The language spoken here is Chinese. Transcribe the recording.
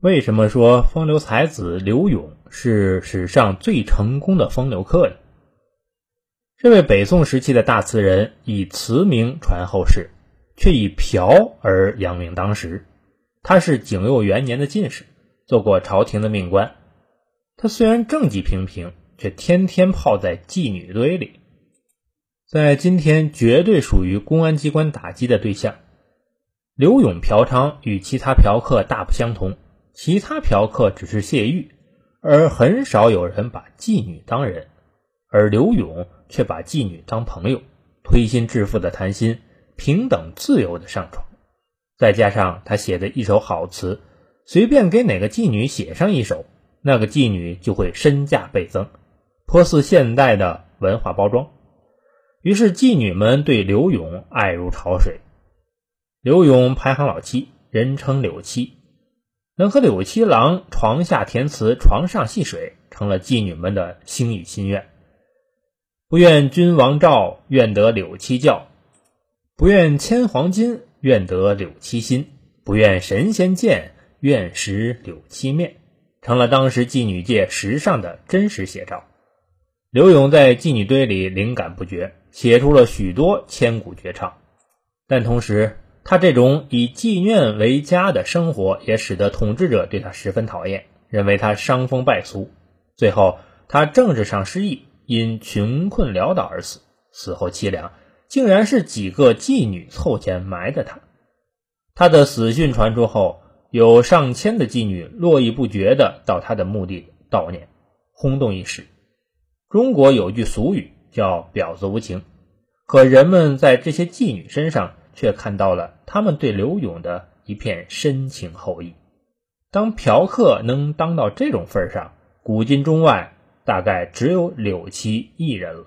为什么说风流才子刘永是史上最成功的风流客呢？这位北宋时期的大词人以词名传后世，却以嫖而扬名当时。他是景佑元年的进士，做过朝廷的命官。他虽然政绩平平，却天天泡在妓女堆里，在今天绝对属于公安机关打击的对象。刘永嫖娼与其他嫖客大不相同，其他嫖客只是泄欲，而很少有人把妓女当人，而刘勇却把妓女当朋友，推心置腹的谈心，平等自由的上床。再加上他写的一手好词，随便给哪个妓女写上一首，那个妓女就会身价倍增，颇似现代的文化包装。于是妓女们对刘勇爱如潮水。刘勇排行老七，人称柳七，能和柳七郎床下填词，床上戏水，成了妓女们的心语心愿。不愿君王诏，愿得柳七教；不愿千黄金，愿得柳七心；不愿神仙见，愿识柳七面，成了当时妓女界时尚的真实写照。柳永在妓女堆里灵感不绝，写出了许多千古绝唱，但同时。他这种以妓院为家的生活，也使得统治者对他十分讨厌，认为他伤风败俗。最后，他政治上失意，因穷困潦倒而死。死后凄凉，竟然是几个妓女凑钱埋的他。他的死讯传出后，有上千的妓女络绎不绝地到他的墓地悼念，轰动一时。中国有句俗语叫“婊子无情”，可人们在这些妓女身上。却看到了他们对刘勇的一片深情厚谊。当嫖客能当到这种份上，古今中外大概只有柳七一人了。